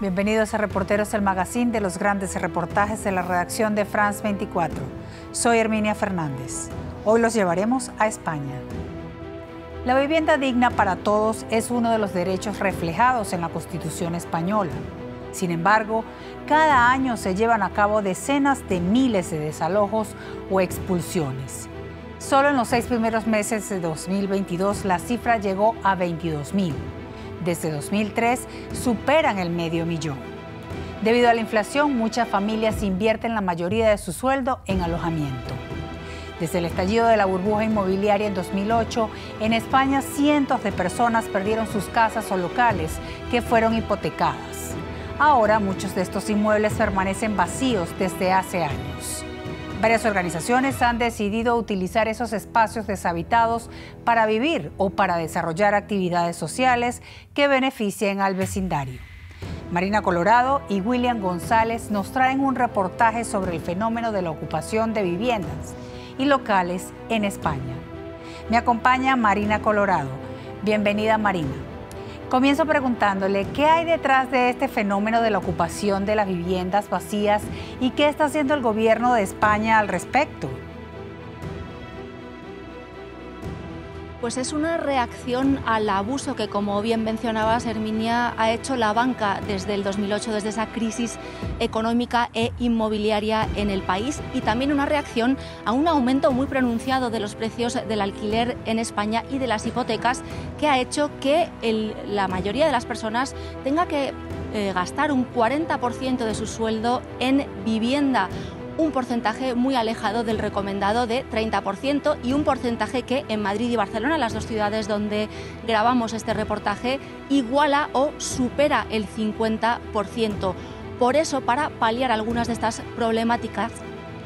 Bienvenidos a Reporteros, el magazine de los grandes reportajes de la redacción de France 24. Soy Herminia Fernández. Hoy los llevaremos a España. La vivienda digna para todos es uno de los derechos reflejados en la Constitución española. Sin embargo, cada año se llevan a cabo decenas de miles de desalojos o expulsiones. Solo en los seis primeros meses de 2022 la cifra llegó a 22 mil desde 2003 superan el medio millón. Debido a la inflación, muchas familias invierten la mayoría de su sueldo en alojamiento. Desde el estallido de la burbuja inmobiliaria en 2008, en España cientos de personas perdieron sus casas o locales que fueron hipotecadas. Ahora muchos de estos inmuebles permanecen vacíos desde hace años. Varias organizaciones han decidido utilizar esos espacios deshabitados para vivir o para desarrollar actividades sociales que beneficien al vecindario. Marina Colorado y William González nos traen un reportaje sobre el fenómeno de la ocupación de viviendas y locales en España. Me acompaña Marina Colorado. Bienvenida Marina. Comienzo preguntándole qué hay detrás de este fenómeno de la ocupación de las viviendas vacías y qué está haciendo el gobierno de España al respecto. Pues es una reacción al abuso que, como bien mencionabas, Herminia, ha hecho la banca desde el 2008, desde esa crisis económica e inmobiliaria en el país, y también una reacción a un aumento muy pronunciado de los precios del alquiler en España y de las hipotecas, que ha hecho que la mayoría de las personas tenga que eh, gastar un 40% de su sueldo en vivienda un porcentaje muy alejado del recomendado de 30% y un porcentaje que en Madrid y Barcelona, las dos ciudades donde grabamos este reportaje, iguala o supera el 50%. Por eso, para paliar algunas de estas problemáticas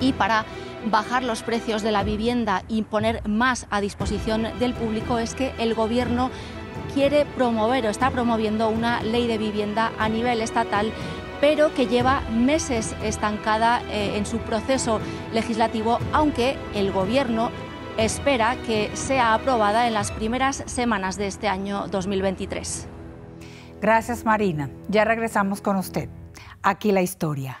y para bajar los precios de la vivienda y poner más a disposición del público, es que el Gobierno quiere promover o está promoviendo una ley de vivienda a nivel estatal pero que lleva meses estancada eh, en su proceso legislativo, aunque el Gobierno espera que sea aprobada en las primeras semanas de este año 2023. Gracias Marina. Ya regresamos con usted. Aquí la historia.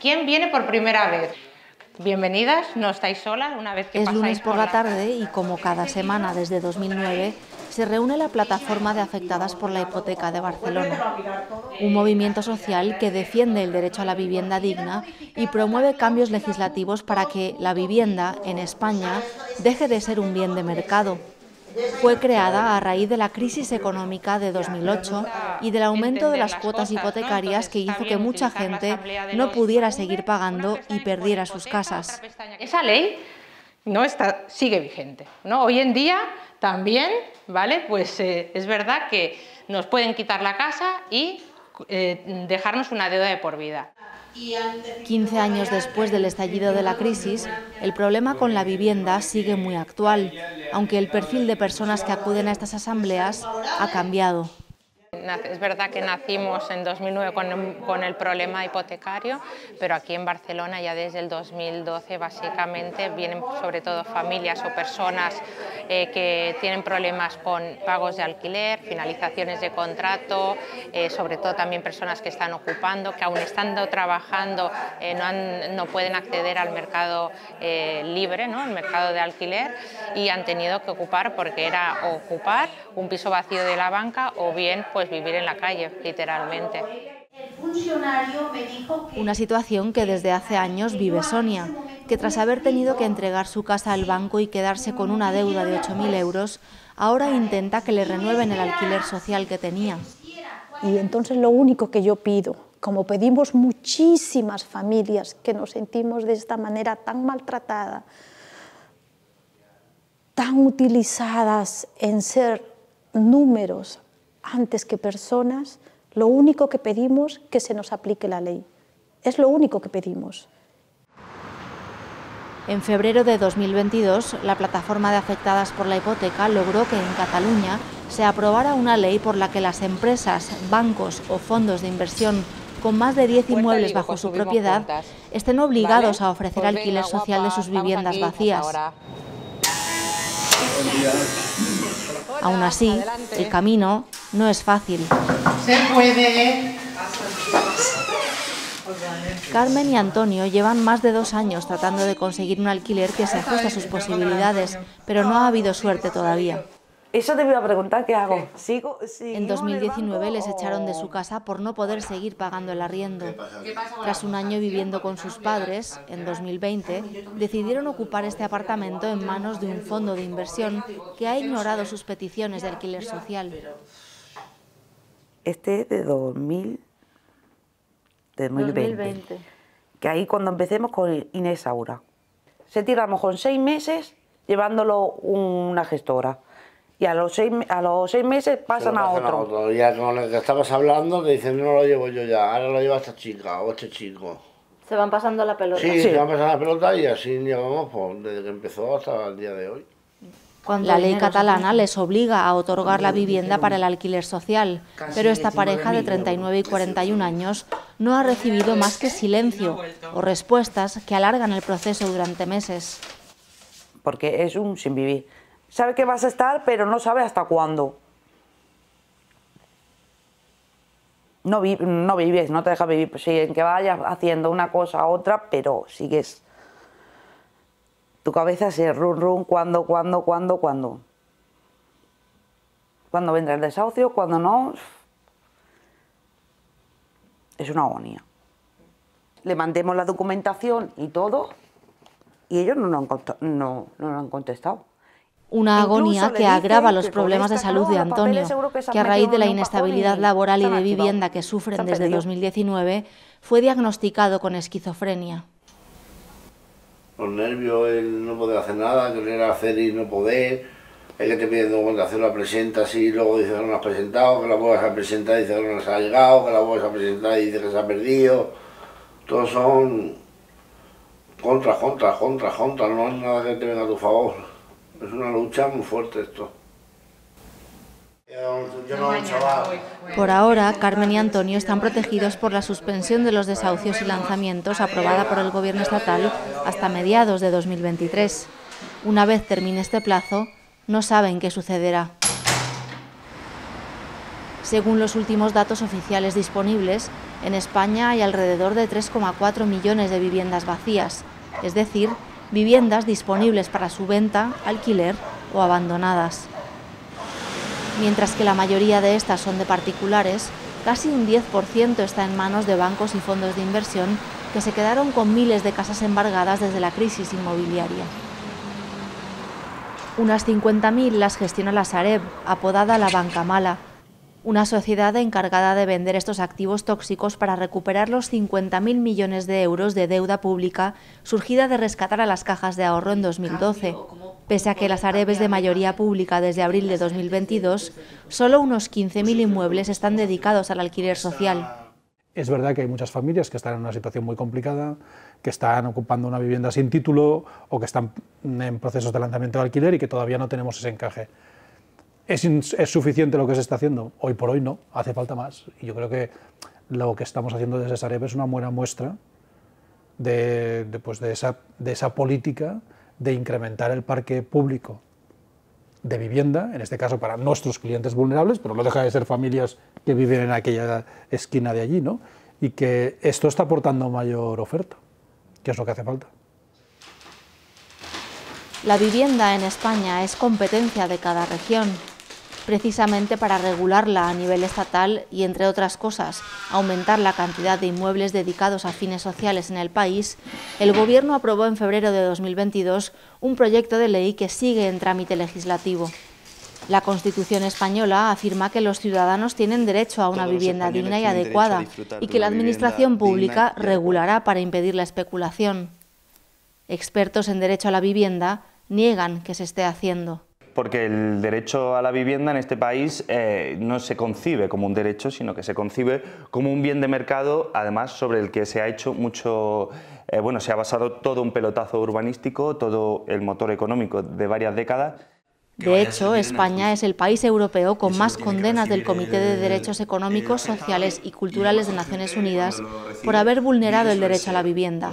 ¿Quién, viene por primera vez? Bienvenidas, no estáis solas una vez que Es lunes por, la tarde y como cada semana desde 2009 se reúne la plataforma de afectadas por la hipoteca de Barcelona, un movimiento social que defiende el derecho a la vivienda digna y promueve cambios legislativos para que la vivienda en España deje de ser un bien de mercado fue creada a raíz de la crisis económica de 2008 y del aumento de las cuotas hipotecarias que hizo que mucha gente no pudiera seguir pagando y perdiera sus casas. Esa ley no está, sigue vigente. ¿no? Hoy en día también, ¿vale? Pues eh, es verdad que nos pueden quitar la casa y eh, dejarnos una deuda de por vida. 15 años después del estallido de la crisis, el problema con la vivienda sigue muy actual, aunque el perfil de personas que acuden a estas asambleas ha cambiado. Es verdad que nacimos en 2009 con, el problema hipotecario, pero aquí en Barcelona ya desde el 2012 básicamente vienen sobre todo familias o personas eh, que tienen problemas con pagos de alquiler, finalizaciones de contrato, eh, sobre todo también personas que están ocupando, que aún estando trabajando eh, no, no, pueden acceder al mercado libre, ¿no? el mercado de alquiler, y han tenido que ocupar porque era ocupar un piso vacío de la banca o bien pues vivir en la calle, literalmente. Una situación que desde hace años vive Sonia, que tras haber tenido que entregar su casa al banco y quedarse con una deuda de 8.000 euros, ahora intenta que le renueven el alquiler social que tenía. Y entonces lo único que yo pido, como pedimos muchísimas familias que nos sentimos de esta manera tan maltratada, tan utilizadas en ser números antes que personas, lo único que pedimos que se nos aplique la ley. Es lo único que pedimos. En febrero de 2022, la plataforma de afectadas por la hipoteca logró que en Cataluña se aprobara una ley por la que las empresas, bancos o fondos de inversión con más de 10 inmuebles bajo su propiedad estén obligados a ofrecer pues alquiler social de sus viviendas vacías. Aún así, el camino no es fácil. Se puede. Carmen y Antonio llevan más de dos años tratando de conseguir un alquiler que se ajuste a sus posibilidades, pero no ha habido suerte todavía. Eso te iba a preguntar, ¿qué hago? ¿Sigo, en 2019 les echaron de su casa por no poder seguir pagando el arriendo. Tras un año viviendo con sus padres, en 2020, decidieron ocupar este apartamento en manos de un fondo de inversión que ha ignorado sus peticiones de alquiler social. Este es de 2000, de 2020, Que ahí cuando empecemos con Inés Aura. Se tiramos con seis meses llevándolo una gestora y a los seis, a los seis meses pasan, a, otro. Ya con el que estabas hablando te dicen, no lo llevo yo ya, ahora lo lleva esta chica o este chico. Se van pasando la pelota. Sí, se van pasando la pelota y así llevamos pues, desde que empezó hasta el día de hoy. La ley catalana les obliga a otorgar la vivienda para el alquiler social, pero esta pareja de 39 y 41 años no ha recibido más que silencio o respuestas que alargan el proceso durante meses. Porque es un sin vivir sabe que vas a estar, pero no sabe hasta cuándo. No, no vives, no te deja vivir, pues en que vayas haciendo una cosa a otra, pero sigues. Tu cabeza se run run, cuándo, cuándo, cuándo, cuándo. Cuando vendrá el desahucio, cuando no. Es una agonía. Le mandemos la documentación y todo, y ellos no nos han, no, no han contestado. Una agonía que agrava los problemas de salud de Antonio, que a raíz de la inestabilidad laboral y de vivienda que sufren desde 2019, fue diagnosticado con esquizofrenia. Los nervios, el no poder hacer nada, querer hacer y no poder, el que te piden documentación la presentas y luego dice que no la has presentado, que la vuelvas a presentar y dice que no se ha llegado, que la vuelvas a presentar y dice que se ha perdido. Todos son contra, contra, contra, contra, no hay nada que te venga a tu favor. Es una lucha muy fuerte esto. Por ahora, Carmen y Antonio están protegidos por la suspensión de los desahucios y lanzamientos aprobada por el Gobierno estatal hasta mediados de 2023. Una vez termine este plazo, no saben qué sucederá. Según los últimos datos oficiales disponibles, en España hay alrededor de 3,4 millones de viviendas vacías, es decir, viviendas disponibles para su venta, alquiler o abandonadas. Mientras que la mayoría de estas son de particulares, casi un 10% está en manos de bancos y fondos de inversión que se quedaron con miles de casas embargadas desde la crisis inmobiliaria. Unas 50.000 las gestiona la Sareb, apodada la Banca Mala, una sociedad encargada de vender estos activos tóxicos para recuperar los 50.000 millones de euros de deuda pública surgida de rescatar a las cajas de ahorro en 2012. Pese a que las areves de mayoría pública desde abril de 2022, solo unos 15.000 inmuebles están dedicados al alquiler social. Es verdad que hay muchas familias que están en una situación muy complicada, que están ocupando una vivienda sin título o que están en procesos de lanzamiento de alquiler y que todavía no tenemos ese encaje. ¿Es, suficiente lo que se está haciendo? Hoy por hoy no, hace falta más. Y yo creo que lo que estamos haciendo desde Sareb es una buena muestra de, pues de, esa, de esa política de incrementar el parque público de vivienda, en este caso para nuestros clientes vulnerables, pero no deja de ser familias que viven en aquella esquina de allí, ¿no? Y que esto está aportando mayor oferta, que es lo que hace falta. La vivienda en España es competencia de cada región precisamente para regularla a nivel estatal y, entre otras cosas, aumentar la cantidad de inmuebles dedicados a fines sociales en el país, el Gobierno aprobó en febrero de 2022 un proyecto de ley que sigue en trámite legislativo. La Constitución española afirma que los ciudadanos tienen derecho a una vivienda digna y adecuada y que la Administración pública regulará para impedir la especulación. Expertos en derecho a la vivienda niegan que se esté haciendo porque el derecho a la vivienda en este país eh, no se concibe como un derecho, sino que se concibe como un bien de mercado, además sobre el que se ha hecho mucho, eh, bueno, se ha basado todo un pelotazo urbanístico, todo el motor económico de varias décadas. De hecho, España es el país europeo con más condenas del Comité de Derechos Económicos, Sociales y Culturales de Naciones Unidas por haber vulnerado el derecho a la vivienda.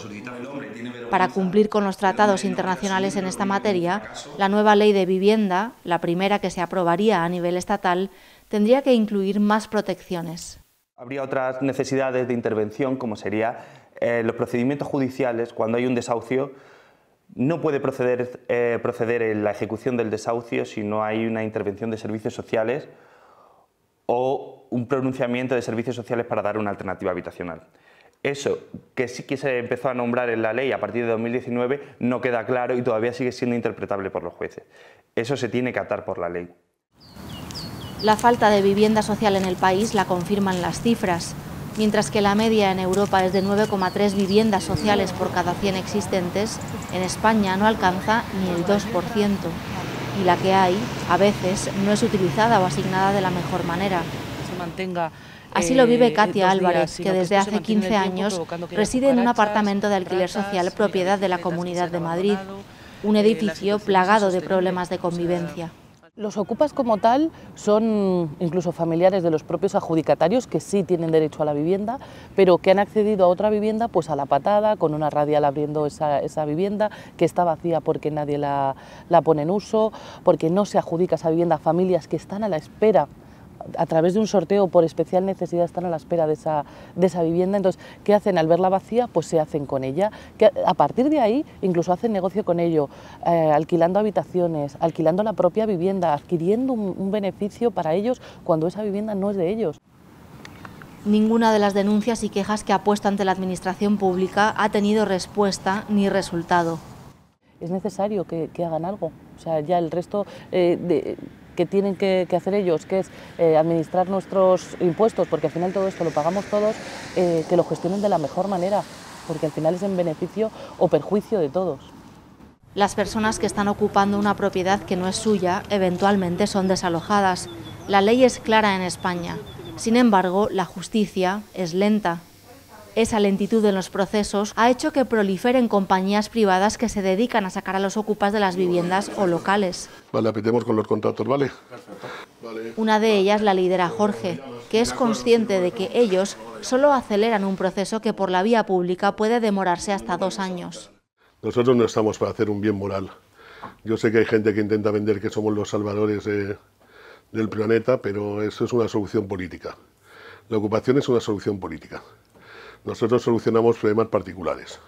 Para cumplir con los tratados internacionales en esta materia, la nueva ley de vivienda, la primera que se aprobaría a nivel estatal, tendría que incluir más protecciones. Habría otras necesidades de intervención, como sería eh, los procedimientos judiciales, cuando hay un desahucio, no puede proceder, eh, proceder en la ejecución del desahucio si no hay una intervención de servicios sociales o un pronunciamiento de servicios sociales para dar una alternativa habitacional. Eso, que sí que se empezó a nombrar en la ley a partir de 2019, no queda claro y todavía sigue siendo interpretable por los jueces. Eso se tiene que atar por la ley. La falta de vivienda social en el país la confirman las cifras. Mientras que la media en Europa es de 9,3 viviendas sociales por cada 100 existentes, en España no alcanza ni el 2%. Y la que hay, a veces, no es utilizada o asignada de la mejor manera. Así lo vive eh, Katia Álvarez, que desde hace 15 años reside en un apartamento de alquiler social propiedad de la Comunidad de Madrid, un edificio plagado de problemas de convivencia. Los ocupas como tal son incluso familiares de los propios adjudicatarios que sí tienen derecho a la vivienda, pero que han accedido a otra vivienda pues a la patada, con una radial abriendo esa, vivienda, que está vacía porque nadie la, la pone en uso, porque no se adjudica esa vivienda a familias que están a la espera a través de un sorteo por especial necesidad están a la espera de esa, de esa vivienda. Entonces, ¿qué hacen al verla vacía? Pues se hacen con ella. Que a partir de ahí incluso hacen negocio con ello, eh, alquilando habitaciones, alquilando la propia vivienda, adquiriendo un, beneficio para ellos cuando esa vivienda no es de ellos. Ninguna de las denuncias y quejas que ha puesto ante la Administración Pública ha tenido respuesta ni resultado. Es necesario que, hagan algo. O sea, ya el resto eh, de, que tienen que, hacer ellos, que es eh, administrar nuestros impuestos, porque al final todo esto lo pagamos todos, eh, que lo gestionen de la mejor manera, porque al final es en beneficio o perjuicio de todos. Las personas que están ocupando una propiedad que no es suya eventualmente son desalojadas. La ley es clara en España. Sin embargo, la justicia es lenta. Esa lentitud en los procesos ha hecho que proliferen compañías privadas que se dedican a sacar a los ocupas de las viviendas o locales. Vale, apetemos con los contratos, ¿vale? Una de ellas la lidera Jorge, que es consciente de que ellos solo aceleran un proceso que por la vía pública puede demorarse hasta dos años. Nosotros no estamos para hacer un bien moral. Yo sé que hay gente que intenta vender que somos los salvadores del planeta, pero eso es una solución política. La ocupación es una solución política. Nosotros solucionamos problemas particulares.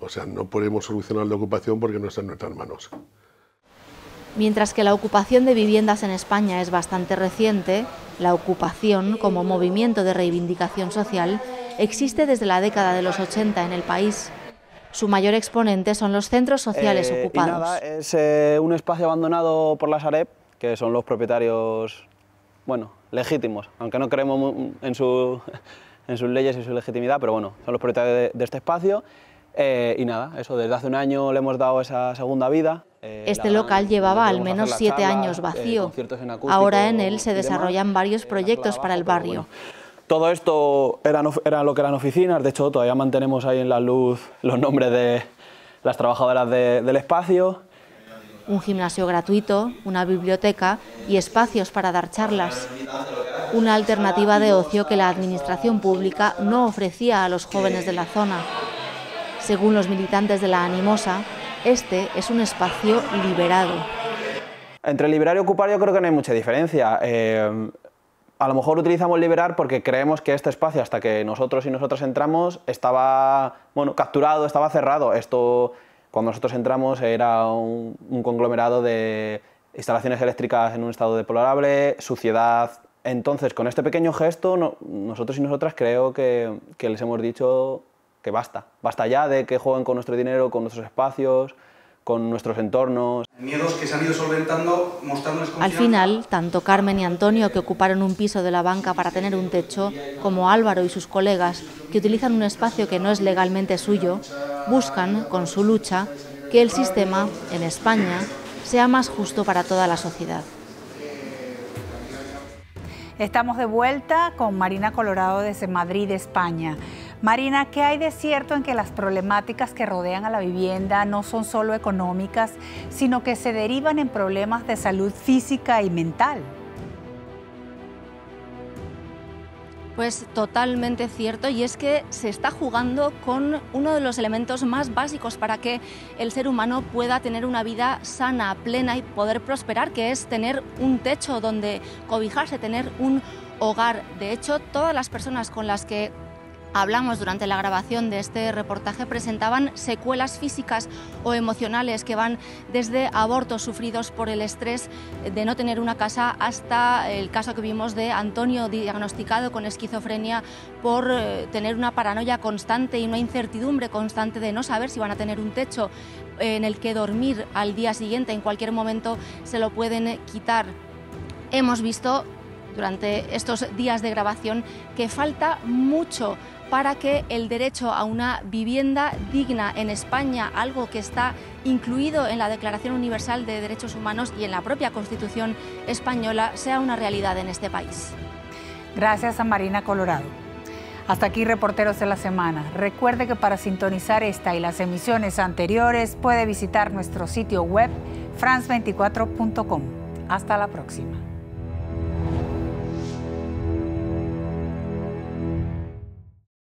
O sea, no podemos solucionar la ocupación porque no está en nuestras manos. Mientras que la ocupación de viviendas en España es bastante reciente, la ocupación como movimiento de reivindicación social existe desde la década de los 80 en el país. Su mayor exponente son los centros sociales eh, ocupados. Y nada, es eh, un espacio abandonado por la Sareb, que son los propietarios, bueno, legítimos, aunque no creemos en su en sus leyes y su legitimidad, pero bueno, son los propietarios de, este espacio. Eh, y nada, eso, desde hace un año le hemos dado esa segunda vida. Eh, este local llevaba al menos siete años eh, vacío. Ahora en él se desarrollan varios proyectos para el barrio. todo esto era, era, lo que eran oficinas, de hecho todavía mantenemos ahí en la luz los nombres de las trabajadoras del espacio. Un gimnasio gratuito, una biblioteca y espacios para dar charlas una alternativa de ocio que la administración pública no ofrecía a los jóvenes de la zona. Según los militantes de la Animosa, este es un espacio liberado. Entre liberar y ocupar yo creo que no hay mucha diferencia. Eh, a lo mejor utilizamos liberar porque creemos que este espacio, hasta que nosotros y nosotras entramos, estaba bueno, capturado, estaba cerrado. Esto, cuando nosotros entramos, era un, un conglomerado de instalaciones eléctricas en un estado deplorable, suciedad, entonces, con este pequeño gesto, nosotros y nosotras creo que, les hemos dicho que basta. Basta ya de que jueguen con nuestro dinero, con nuestros espacios, con nuestros entornos. Miedos que se han ido solventando mostrándoles Al final, tanto Carmen y Antonio, que ocuparon un piso de la banca para tener un techo, como Álvaro y sus colegas, que utilizan un espacio que no es legalmente suyo, buscan, con su lucha, que el sistema, en España, sea más justo para toda la sociedad. Estamos de vuelta con Marina Colorado desde Madrid, España. Marina, ¿qué hay de cierto en que las problemáticas que rodean a la vivienda no son solo económicas, sino que se derivan en problemas de salud física y mental? Pues totalmente cierto y es que se está jugando con uno de los elementos más básicos para que el ser humano pueda tener una vida sana, plena y poder prosperar, que es tener un techo donde cobijarse, tener un hogar. De hecho, todas las personas con las que hablamos durante la grabación de este reportaje presentaban secuelas físicas o emocionales que van desde abortos sufridos por el estrés de no tener una casa hasta el caso que vimos de Antonio diagnosticado con esquizofrenia por eh, tener una paranoia constante y una incertidumbre constante de no saber si van a tener un techo en el que dormir al día siguiente, en cualquier momento se lo pueden quitar. Hemos visto durante estos días de grabación que falta mucho para que el derecho a una vivienda digna en España, algo que está incluido en la Declaración Universal de Derechos Humanos y en la propia Constitución española, sea una realidad en este país. Gracias a Marina Colorado. Hasta aquí Reporteros de la Semana. Recuerde que para sintonizar esta y las emisiones anteriores puede visitar nuestro sitio web france24.com. Hasta la próxima.